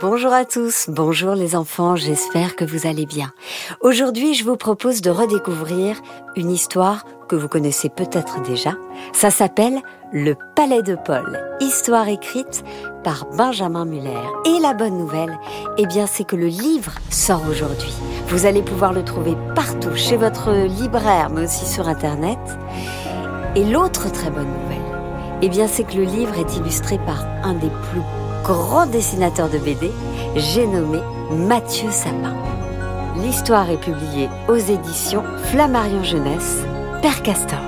Bonjour à tous, bonjour les enfants, j'espère que vous allez bien. Aujourd'hui, je vous propose de redécouvrir une histoire que vous connaissez peut-être déjà. Ça s'appelle Le Palais de Paul, histoire écrite par Benjamin Muller. Et la bonne nouvelle, eh bien, c'est que le livre sort aujourd'hui. Vous allez pouvoir le trouver partout, chez votre libraire, mais aussi sur Internet. Et l'autre très bonne nouvelle, eh bien, c'est que le livre est illustré par un des plus grand dessinateur de BD, j'ai nommé Mathieu Sapin. L'histoire est publiée aux éditions Flammarion Jeunesse, Père Castor.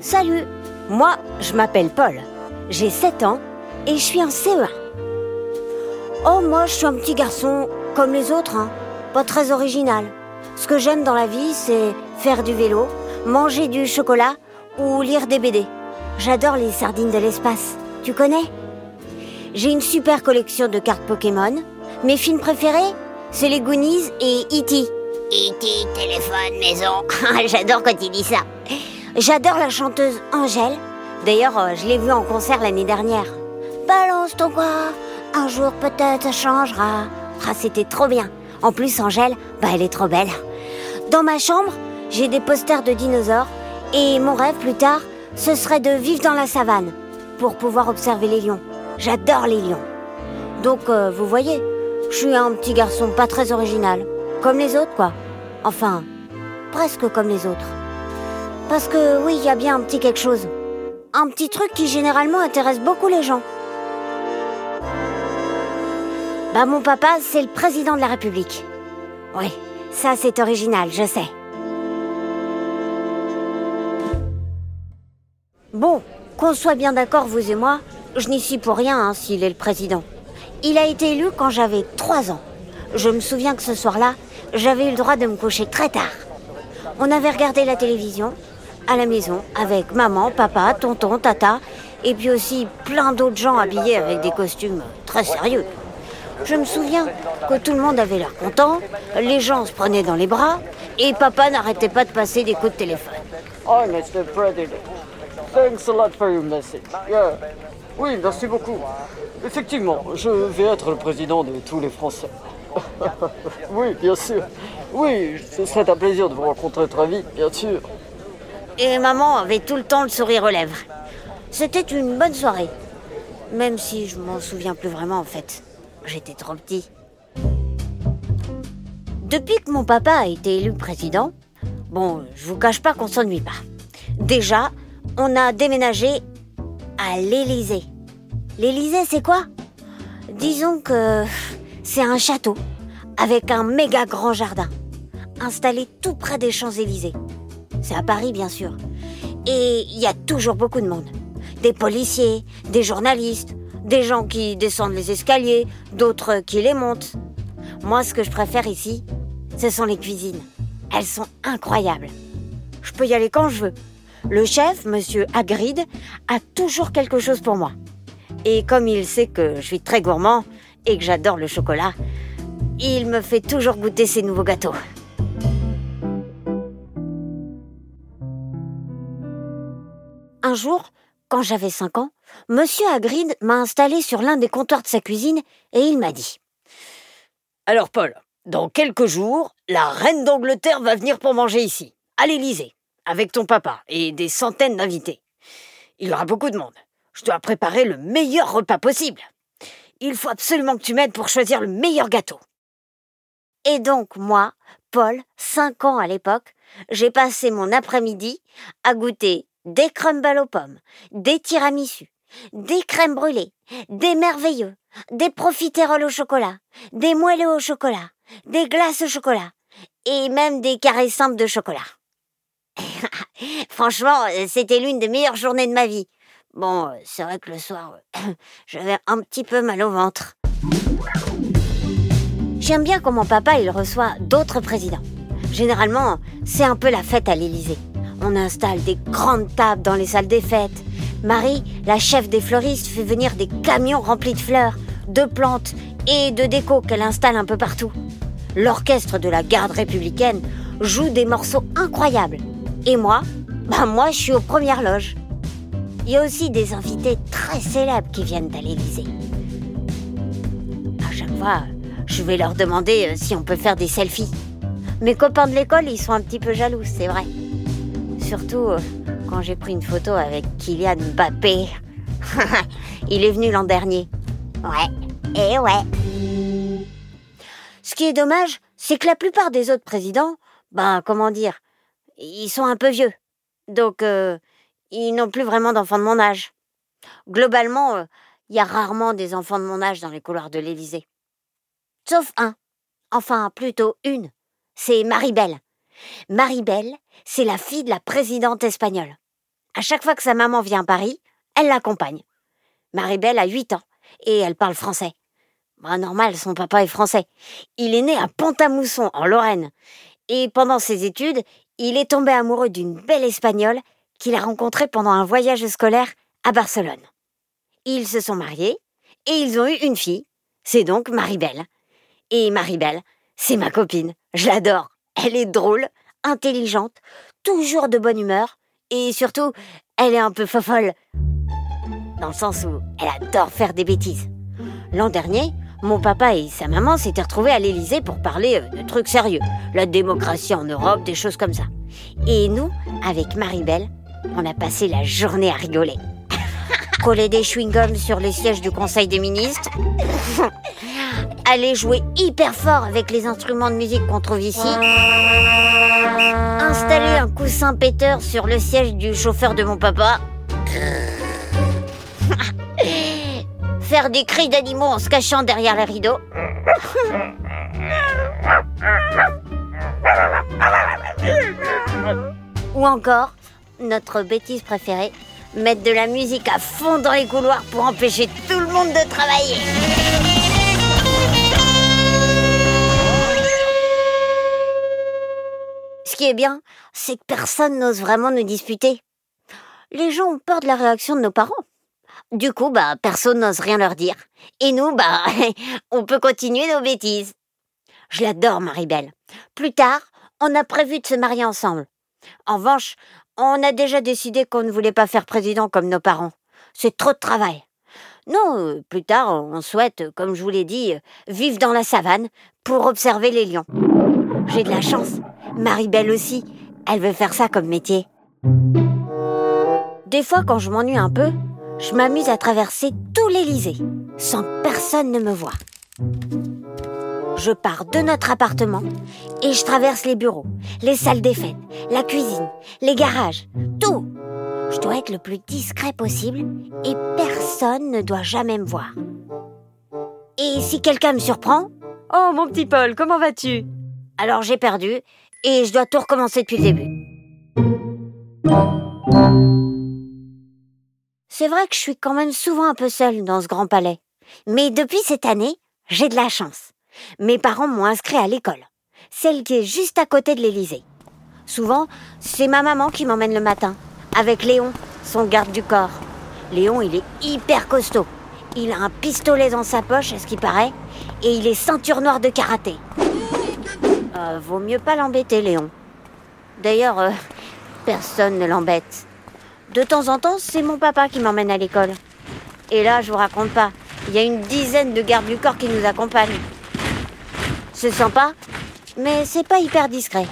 Salut, moi je m'appelle Paul, j'ai 7 ans et je suis en CE1. Oh moi je suis un petit garçon comme les autres, hein. pas très original. Ce que j'aime dans la vie, c'est faire du vélo, manger du chocolat ou lire des BD. J'adore les sardines de l'espace. Tu connais? J'ai une super collection de cartes Pokémon. Mes films préférés, c'est les Goonies et E.T. E.T. téléphone maison. J'adore quand il dit ça. J'adore la chanteuse Angèle. D'ailleurs, euh, je l'ai vue en concert l'année dernière. Balance ton quoi Un jour peut-être ça changera. Ah, c'était trop bien. En plus, Angèle, bah, elle est trop belle. Dans ma chambre, j'ai des posters de dinosaures et mon rêve plus tard, ce serait de vivre dans la savane pour pouvoir observer les lions. J'adore les lions. Donc, euh, vous voyez, je suis un petit garçon pas très original. Comme les autres, quoi. Enfin, presque comme les autres. Parce que oui, il y a bien un petit quelque chose. Un petit truc qui généralement intéresse beaucoup les gens. Bah mon papa, c'est le président de la République. Oui, ça c'est original, je sais. Bon, qu'on soit bien d'accord, vous et moi, je n'y suis pour rien hein, s'il est le président. Il a été élu quand j'avais 3 ans. Je me souviens que ce soir-là, j'avais eu le droit de me coucher très tard. On avait regardé la télévision à la maison avec maman, papa, tonton, tata, et puis aussi plein d'autres gens habillés avec des costumes très sérieux. Je me souviens que tout le monde avait l'air content, les gens se prenaient dans les bras, et papa n'arrêtait pas de passer des coups de téléphone. Oh. Thanks a lot for your message. Yeah. Oui, merci beaucoup. Effectivement, je vais être le président de tous les Français. oui, bien sûr. Oui, ce serait un plaisir de vous rencontrer très vite, bien sûr. Et maman avait tout le temps le sourire aux lèvres. C'était une bonne soirée. Même si je m'en souviens plus vraiment en fait. J'étais trop petit. Depuis que mon papa a été élu président, bon, je vous cache pas qu'on s'ennuie pas. Déjà, on a déménagé à l'Élysée. L'Élysée, c'est quoi? Disons que c'est un château avec un méga grand jardin, installé tout près des Champs-Élysées. C'est à Paris, bien sûr. Et il y a toujours beaucoup de monde. Des policiers, des journalistes, des gens qui descendent les escaliers, d'autres qui les montent. Moi, ce que je préfère ici, ce sont les cuisines. Elles sont incroyables. Je peux y aller quand je veux. Le chef, monsieur Hagrid, a toujours quelque chose pour moi. Et comme il sait que je suis très gourmand et que j'adore le chocolat, il me fait toujours goûter ses nouveaux gâteaux. Un jour, quand j'avais 5 ans, Monsieur Hagrid m'a installé sur l'un des comptoirs de sa cuisine et il m'a dit Alors, Paul, dans quelques jours, la reine d'Angleterre va venir pour manger ici, à l'Élysée, avec ton papa et des centaines d'invités. Il y aura beaucoup de monde. Je dois préparer le meilleur repas possible. Il faut absolument que tu m'aides pour choisir le meilleur gâteau. Et donc, moi, Paul, 5 ans à l'époque, j'ai passé mon après-midi à goûter des crumbles aux pommes, des tiramisus, des crèmes brûlées, des merveilleux, des profiteroles au chocolat, des moelleux au chocolat, des glaces au chocolat, et même des carrés simples de chocolat. Franchement, c'était l'une des meilleures journées de ma vie. Bon, c'est vrai que le soir, j'avais un petit peu mal au ventre. J'aime bien comment papa il reçoit d'autres présidents. Généralement, c'est un peu la fête à l'Élysée. On installe des grandes tables dans les salles des fêtes. Marie, la chef des fleuristes, fait venir des camions remplis de fleurs, de plantes et de déco qu'elle installe un peu partout. L'orchestre de la garde républicaine joue des morceaux incroyables. Et moi, Bah moi, je suis aux premières loges. Il y a aussi des invités très célèbres qui viennent à l'Élysée. À chaque fois, je vais leur demander euh, si on peut faire des selfies. Mes copains de l'école, ils sont un petit peu jaloux, c'est vrai. Surtout euh, quand j'ai pris une photo avec Kylian Mbappé. Il est venu l'an dernier. Ouais, et ouais. Ce qui est dommage, c'est que la plupart des autres présidents, ben comment dire, ils sont un peu vieux. Donc, euh, ils n'ont plus vraiment d'enfants de mon âge. Globalement, euh, il y a rarement des enfants de mon âge dans les couloirs de l'Élysée. Sauf un. Enfin, plutôt une. C'est Maribel. Maribel, c'est la fille de la présidente espagnole. À chaque fois que sa maman vient à Paris, elle l'accompagne. Maribel a 8 ans et elle parle français. Bah, normal, son papa est français. Il est né à Pont-à-Mousson, en Lorraine. Et pendant ses études, il est tombé amoureux d'une belle espagnole qu'il a rencontrée pendant un voyage scolaire à Barcelone. Ils se sont mariés et ils ont eu une fille. C'est donc Maribel. Et Maribel, c'est ma copine. Je l'adore. Elle est drôle, intelligente, toujours de bonne humeur et surtout, elle est un peu fofolle. Dans le sens où elle adore faire des bêtises. L'an dernier, mon papa et sa maman s'étaient retrouvés à l'Élysée pour parler euh, de trucs sérieux. La démocratie en Europe, des choses comme ça. Et nous, avec Maribel, on a passé la journée à rigoler. Coller des chewing-gums sur les sièges du Conseil des ministres. Aller jouer hyper fort avec les instruments de musique qu'on trouve ici. Installer un coussin péteur sur le siège du chauffeur de mon papa. Des cris d'animaux en se cachant derrière les rideaux. Ou encore, notre bêtise préférée, mettre de la musique à fond dans les couloirs pour empêcher tout le monde de travailler. Ce qui est bien, c'est que personne n'ose vraiment nous disputer. Les gens ont peur de la réaction de nos parents. Du coup, bah, personne n'ose rien leur dire. Et nous, bah, on peut continuer nos bêtises. Je l'adore, Maribel. Plus tard, on a prévu de se marier ensemble. En revanche, on a déjà décidé qu'on ne voulait pas faire président comme nos parents. C'est trop de travail. Non, plus tard, on souhaite, comme je vous l'ai dit, vivre dans la savane pour observer les lions. J'ai de la chance. Maribel aussi. Elle veut faire ça comme métier. Des fois, quand je m'ennuie un peu, je m'amuse à traverser tout l'Élysée, sans que personne ne me voie. Je pars de notre appartement et je traverse les bureaux, les salles des fêtes, la cuisine, les garages, tout. Je dois être le plus discret possible et personne ne doit jamais me voir. Et si quelqu'un me surprend, Oh mon petit Paul, comment vas-tu? Alors j'ai perdu et je dois tout recommencer depuis le début. C'est vrai que je suis quand même souvent un peu seule dans ce grand palais. Mais depuis cette année, j'ai de la chance. Mes parents m'ont inscrit à l'école, celle qui est juste à côté de l'Élysée. Souvent, c'est ma maman qui m'emmène le matin, avec Léon, son garde du corps. Léon, il est hyper costaud. Il a un pistolet dans sa poche, à ce qui paraît, et il est ceinture noire de karaté. Euh, vaut mieux pas l'embêter, Léon. D'ailleurs, euh, personne ne l'embête. De temps en temps, c'est mon papa qui m'emmène à l'école. Et là, je vous raconte pas, il y a une dizaine de gardes du corps qui nous accompagnent. C'est sympa, mais c'est pas hyper discret.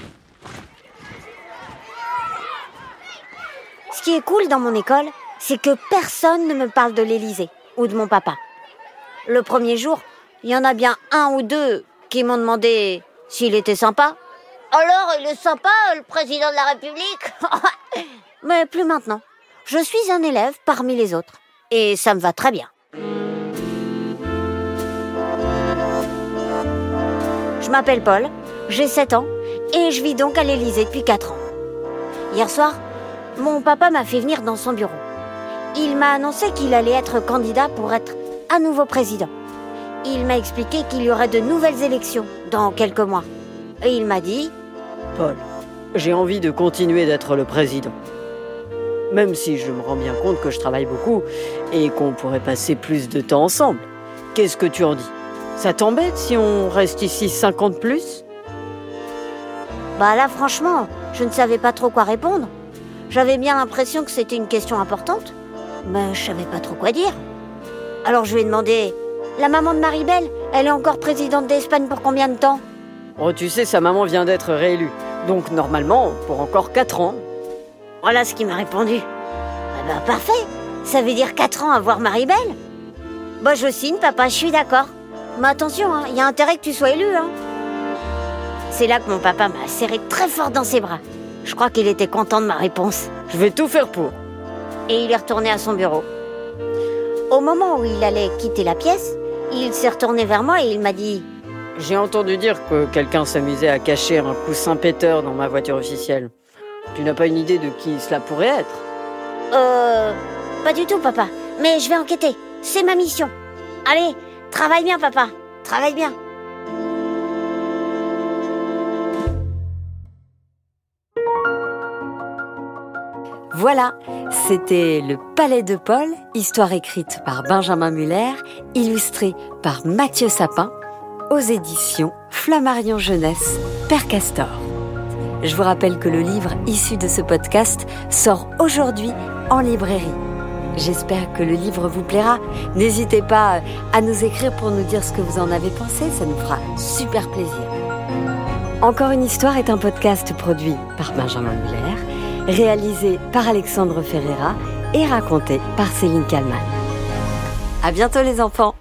Ce qui est cool dans mon école, c'est que personne ne me parle de l'Élysée ou de mon papa. Le premier jour, il y en a bien un ou deux qui m'ont demandé s'il était sympa. Alors, il est sympa, le président de la République? Mais plus maintenant. Je suis un élève parmi les autres. Et ça me va très bien. Je m'appelle Paul, j'ai 7 ans, et je vis donc à l'Élysée depuis 4 ans. Hier soir, mon papa m'a fait venir dans son bureau. Il m'a annoncé qu'il allait être candidat pour être à nouveau président. Il m'a expliqué qu'il y aurait de nouvelles élections dans quelques mois. Et il m'a dit Paul, j'ai envie de continuer d'être le président. Même si je me rends bien compte que je travaille beaucoup et qu'on pourrait passer plus de temps ensemble. Qu'est-ce que tu en dis? Ça t'embête si on reste ici 50 plus? Bah là franchement, je ne savais pas trop quoi répondre. J'avais bien l'impression que c'était une question importante, mais je savais pas trop quoi dire. Alors je lui ai demandé La maman de Maribel, elle est encore présidente d'Espagne pour combien de temps? Oh, tu sais, sa maman vient d'être réélue. Donc normalement, pour encore 4 ans. Voilà ce qu'il m'a répondu. Ah bah parfait Ça veut dire 4 ans à voir Maribel Bah je signe, papa, je suis d'accord. Mais attention, il y a intérêt que tu sois élu. Hein. C'est là que mon papa m'a serré très fort dans ses bras. Je crois qu'il était content de ma réponse. Je vais tout faire pour. Et il est retourné à son bureau. Au moment où il allait quitter la pièce, il s'est retourné vers moi et il m'a dit J'ai entendu dire que quelqu'un s'amusait à cacher un coussin péteur dans ma voiture officielle. Tu n'as pas une idée de qui cela pourrait être Euh. Pas du tout, papa. Mais je vais enquêter. C'est ma mission. Allez, travaille bien, papa. Travaille bien. Voilà, c'était Le Palais de Paul, histoire écrite par Benjamin Muller, illustrée par Mathieu Sapin, aux éditions Flammarion Jeunesse, Père Castor. Je vous rappelle que le livre issu de ce podcast sort aujourd'hui en librairie. J'espère que le livre vous plaira. N'hésitez pas à nous écrire pour nous dire ce que vous en avez pensé, ça nous fera super plaisir. Encore une histoire est un podcast produit par Benjamin Muller, réalisé par Alexandre Ferreira et raconté par Céline Kalman. À bientôt les enfants!